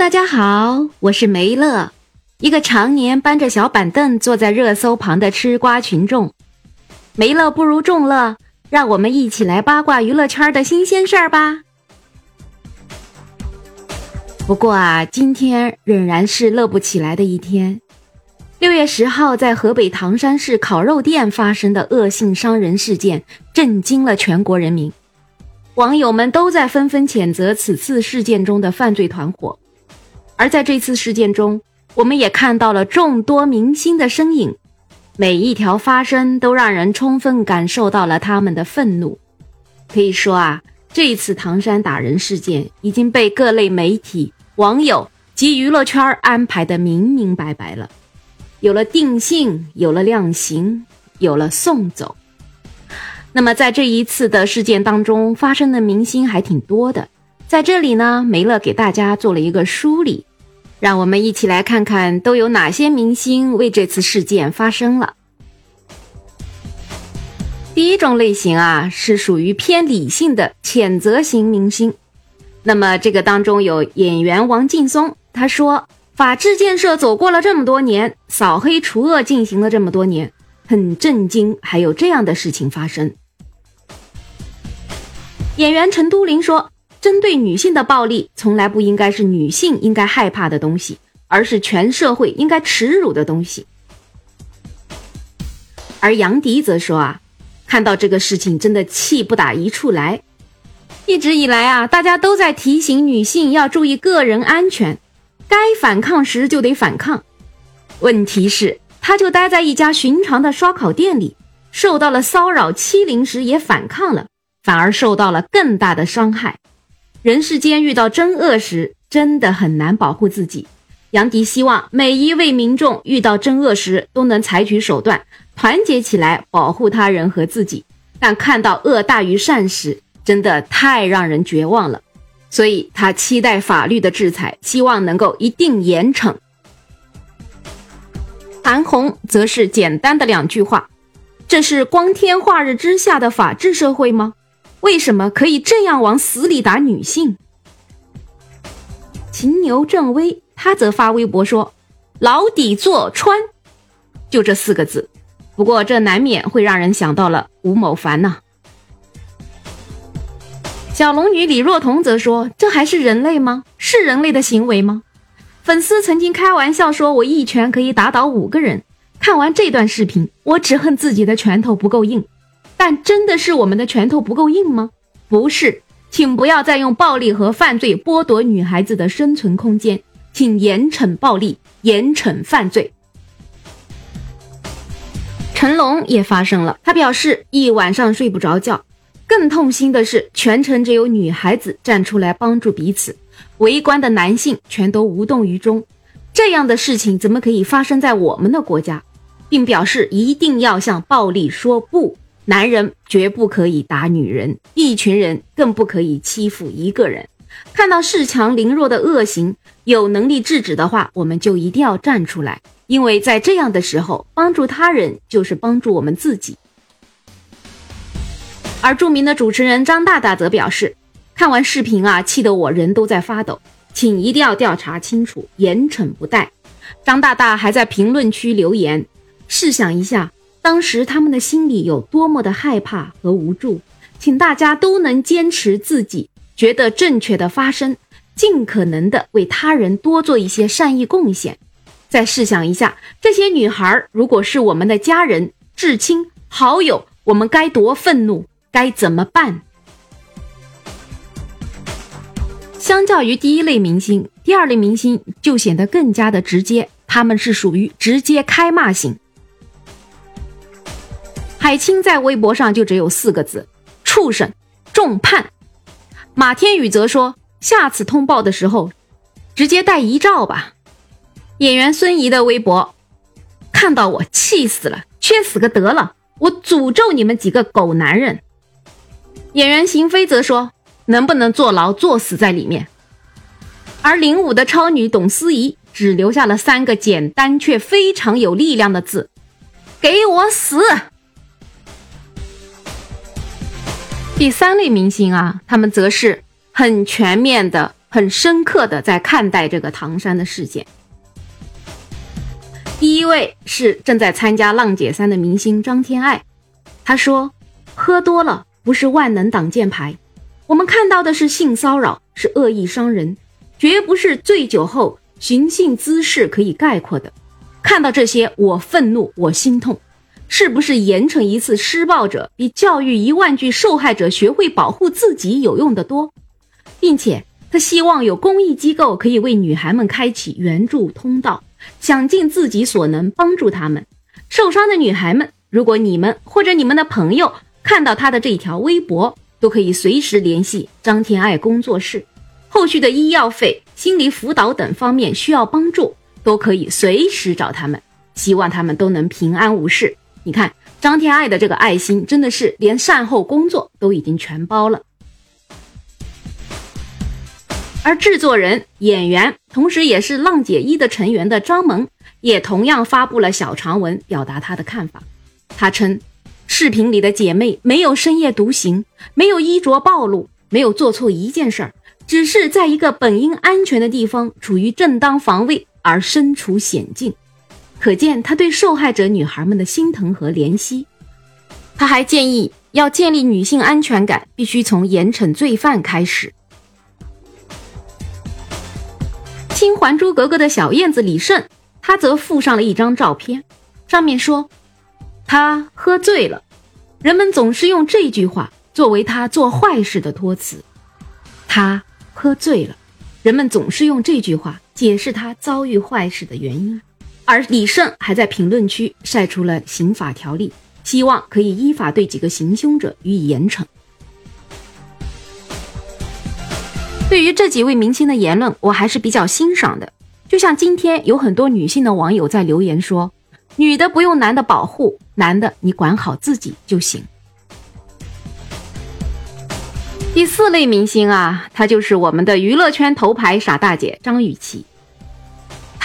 大家好，我是梅乐，一个常年搬着小板凳坐在热搜旁的吃瓜群众。梅乐不如众乐，让我们一起来八卦娱乐圈的新鲜事儿吧。不过啊，今天仍然是乐不起来的一天。六月十号，在河北唐山市烤肉店发生的恶性伤人事件，震惊了全国人民。网友们都在纷纷谴责此次事件中的犯罪团伙。而在这次事件中，我们也看到了众多明星的身影，每一条发声都让人充分感受到了他们的愤怒。可以说啊，这一次唐山打人事件已经被各类媒体、网友及娱乐圈安排的明明白白了。有了定性，有了量刑，有了送走。那么在这一次的事件当中，发生的明星还挺多的。在这里呢，梅乐给大家做了一个梳理，让我们一起来看看都有哪些明星为这次事件发声了。第一种类型啊，是属于偏理性的谴责型明星。那么这个当中有演员王劲松，他说。法治建设走过了这么多年，扫黑除恶进行了这么多年，很震惊，还有这样的事情发生。演员陈都灵说：“针对女性的暴力，从来不应该是女性应该害怕的东西，而是全社会应该耻辱的东西。”而杨迪则说：“啊，看到这个事情，真的气不打一处来。一直以来啊，大家都在提醒女性要注意个人安全。”该反抗时就得反抗，问题是，他就待在一家寻常的烧烤店里，受到了骚扰欺凌时也反抗了，反而受到了更大的伤害。人世间遇到真恶时，真的很难保护自己。杨迪希望每一位民众遇到真恶时都能采取手段，团结起来保护他人和自己。但看到恶大于善时，真的太让人绝望了。所以他期待法律的制裁，希望能够一定严惩。韩红则是简单的两句话：“这是光天化日之下的法治社会吗？为什么可以这样往死里打女性？”秦牛正威他则发微博说：“牢底坐穿，就这四个字。不过这难免会让人想到了吴某凡呐。”小龙女李若彤则说：“这还是人类吗？是人类的行为吗？”粉丝曾经开玩笑说：“我一拳可以打倒五个人。”看完这段视频，我只恨自己的拳头不够硬。但真的是我们的拳头不够硬吗？不是，请不要再用暴力和犯罪剥夺女孩子的生存空间，请严惩暴力，严惩犯罪。成龙也发声了，他表示一晚上睡不着觉。更痛心的是，全程只有女孩子站出来帮助彼此，围观的男性全都无动于衷。这样的事情怎么可以发生在我们的国家？并表示一定要向暴力说不，男人绝不可以打女人，一群人更不可以欺负一个人。看到恃强凌弱的恶行，有能力制止的话，我们就一定要站出来，因为在这样的时候，帮助他人就是帮助我们自己。而著名的主持人张大大则表示，看完视频啊，气得我人都在发抖，请一定要调查清楚，严惩不贷。张大大还在评论区留言：试想一下，当时他们的心里有多么的害怕和无助，请大家都能坚持自己觉得正确的发声，尽可能的为他人多做一些善意贡献。再试想一下，这些女孩如果是我们的家人、至亲、好友，我们该多愤怒！该怎么办？相较于第一类明星，第二类明星就显得更加的直接，他们是属于直接开骂型。海清在微博上就只有四个字：畜生，重判。马天宇则说，下次通报的时候，直接带遗照吧。演员孙怡的微博，看到我气死了，缺死个得了，我诅咒你们几个狗男人。演员邢飞则说：“能不能坐牢，坐死在里面。”而领舞的超女董思怡只留下了三个简单却非常有力量的字：“给我死。”第三类明星啊，他们则是很全面的、很深刻的在看待这个唐山的事件。第一位是正在参加浪姐三的明星张天爱，他说：“喝多了不是万能挡箭牌，我们看到的是性骚扰，是恶意伤人，绝不是醉酒后寻衅滋事可以概括的。看到这些，我愤怒，我心痛。是不是严惩一次施暴者，比教育一万句受害者学会保护自己有用的多？并且他希望有公益机构可以为女孩们开启援助通道。”想尽自己所能帮助他们受伤的女孩们。如果你们或者你们的朋友看到他的这条微博，都可以随时联系张天爱工作室。后续的医药费、心理辅导等方面需要帮助，都可以随时找他们。希望他们都能平安无事。你看张天爱的这个爱心，真的是连善后工作都已经全包了。而制作人、演员，同时也是浪姐一的成员的张萌，也同样发布了小长文，表达他的看法。他称，视频里的姐妹没有深夜独行，没有衣着暴露，没有做错一件事儿，只是在一个本应安全的地方，处于正当防卫而身处险境，可见他对受害者女孩们的心疼和怜惜。他还建议，要建立女性安全感，必须从严惩罪犯开始。听《还珠格格》的小燕子李胜，他则附上了一张照片，上面说他喝醉了。人们总是用这句话作为他做坏事的托词。他喝醉了，人们总是用这句话解释他遭遇坏事的原因。而李胜还在评论区晒出了刑法条例，希望可以依法对几个行凶者予以严惩。对于这几位明星的言论，我还是比较欣赏的。就像今天有很多女性的网友在留言说：“女的不用男的保护，男的你管好自己就行。”第四类明星啊，她就是我们的娱乐圈头牌傻大姐张雨绮。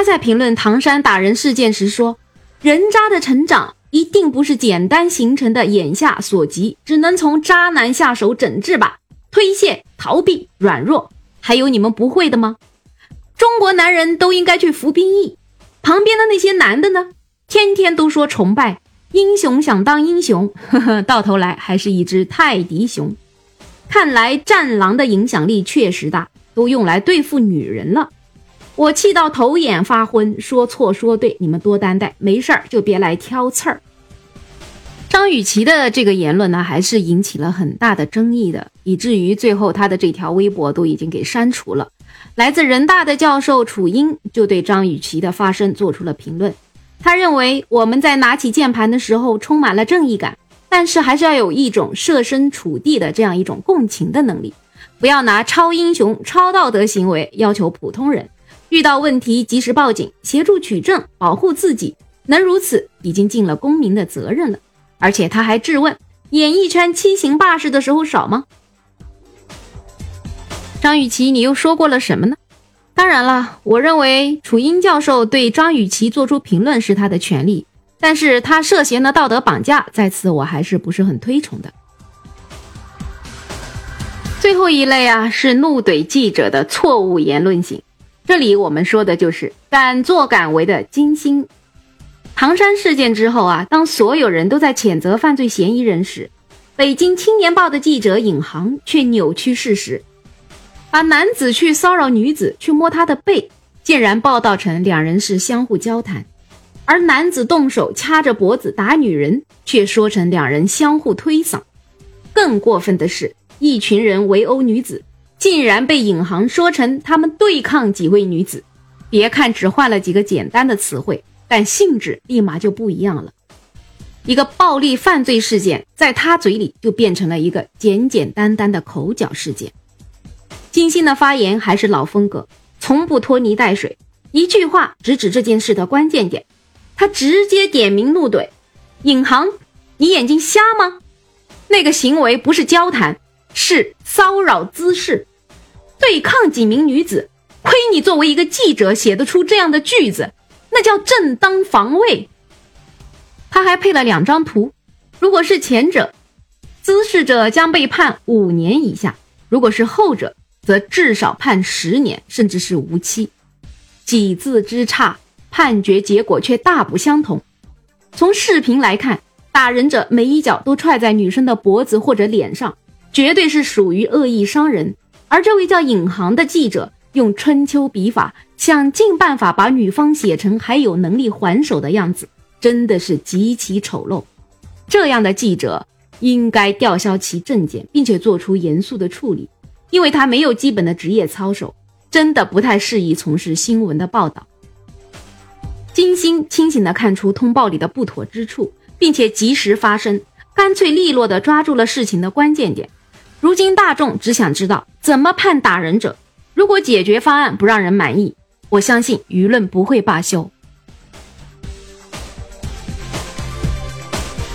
他在评论唐山打人事件时说：“人渣的成长一定不是简单形成的，眼下所及，只能从渣男下手整治吧。”推卸、逃避、软弱，还有你们不会的吗？中国男人都应该去服兵役。旁边的那些男的呢？天天都说崇拜英雄，想当英雄，呵呵，到头来还是一只泰迪熊。看来战狼的影响力确实大，都用来对付女人了。我气到头眼发昏，说错说对，你们多担待，没事儿就别来挑刺儿。张雨绮的这个言论呢，还是引起了很大的争议的，以至于最后她的这条微博都已经给删除了。来自人大的教授楚英就对张雨绮的发声做出了评论，他认为我们在拿起键盘的时候充满了正义感，但是还是要有一种设身处地的这样一种共情的能力，不要拿超英雄、超道德行为要求普通人，遇到问题及时报警、协助取证、保护自己，能如此已经尽了公民的责任了。而且他还质问：演艺圈欺行霸市的时候少吗？张雨绮，你又说过了什么呢？当然了，我认为楚英教授对张雨绮做出评论是他的权利，但是他涉嫌的道德绑架，在此我还是不是很推崇的。最后一类啊，是怒怼记者的错误言论型，这里我们说的就是敢作敢为的金星。唐山事件之后啊，当所有人都在谴责犯罪嫌疑人时，北京青年报的记者尹航却扭曲事实，把男子去骚扰女子、去摸她的背，竟然报道成两人是相互交谈；而男子动手掐着脖子打女人，却说成两人相互推搡。更过分的是，一群人围殴女子，竟然被尹航说成他们对抗几位女子。别看只换了几个简单的词汇。但性质立马就不一样了，一个暴力犯罪事件，在他嘴里就变成了一个简简单单的口角事件。金星的发言还是老风格，从不拖泥带水，一句话直指这件事的关键点。他直接点名怒怼：“尹航，你眼睛瞎吗？那个行为不是交谈，是骚扰滋事，对抗几名女子。亏你作为一个记者写得出这样的句子。”那叫正当防卫。他还配了两张图，如果是前者，滋事者将被判五年以下；如果是后者，则至少判十年，甚至是无期。几字之差，判决结果却大不相同。从视频来看，打人者每一脚都踹在女生的脖子或者脸上，绝对是属于恶意伤人。而这位叫尹航的记者，用春秋笔法，想尽办法把女方写成还有能力还手的样子，真的是极其丑陋。这样的记者应该吊销其证件，并且做出严肃的处理，因为他没有基本的职业操守，真的不太适宜从事新闻的报道。金星清醒地看出通报里的不妥之处，并且及时发声，干脆利落地抓住了事情的关键点。如今大众只想知道怎么判打人者。如果解决方案不让人满意，我相信舆论不会罢休。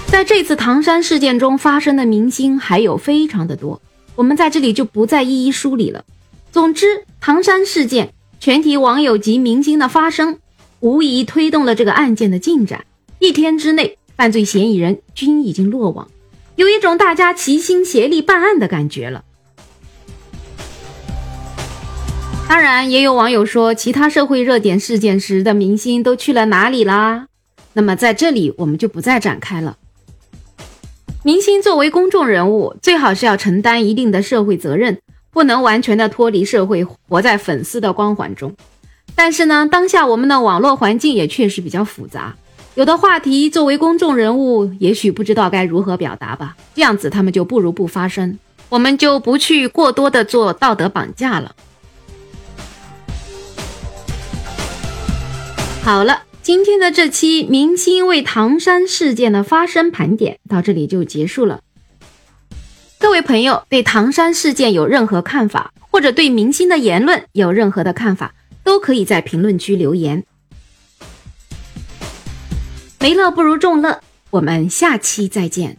在这次唐山事件中发生的明星还有非常的多，我们在这里就不再一一梳理了。总之，唐山事件全体网友及明星的发声，无疑推动了这个案件的进展。一天之内，犯罪嫌疑人均已经落网。有一种大家齐心协力办案的感觉了。当然，也有网友说，其他社会热点事件时的明星都去了哪里啦？那么在这里我们就不再展开了。明星作为公众人物，最好是要承担一定的社会责任，不能完全的脱离社会，活在粉丝的光环中。但是呢，当下我们的网络环境也确实比较复杂。有的话题，作为公众人物，也许不知道该如何表达吧。这样子，他们就不如不发声。我们就不去过多的做道德绑架了。好了，今天的这期明星为唐山事件的发生盘点到这里就结束了。各位朋友，对唐山事件有任何看法，或者对明星的言论有任何的看法，都可以在评论区留言。没乐不如众乐，我们下期再见。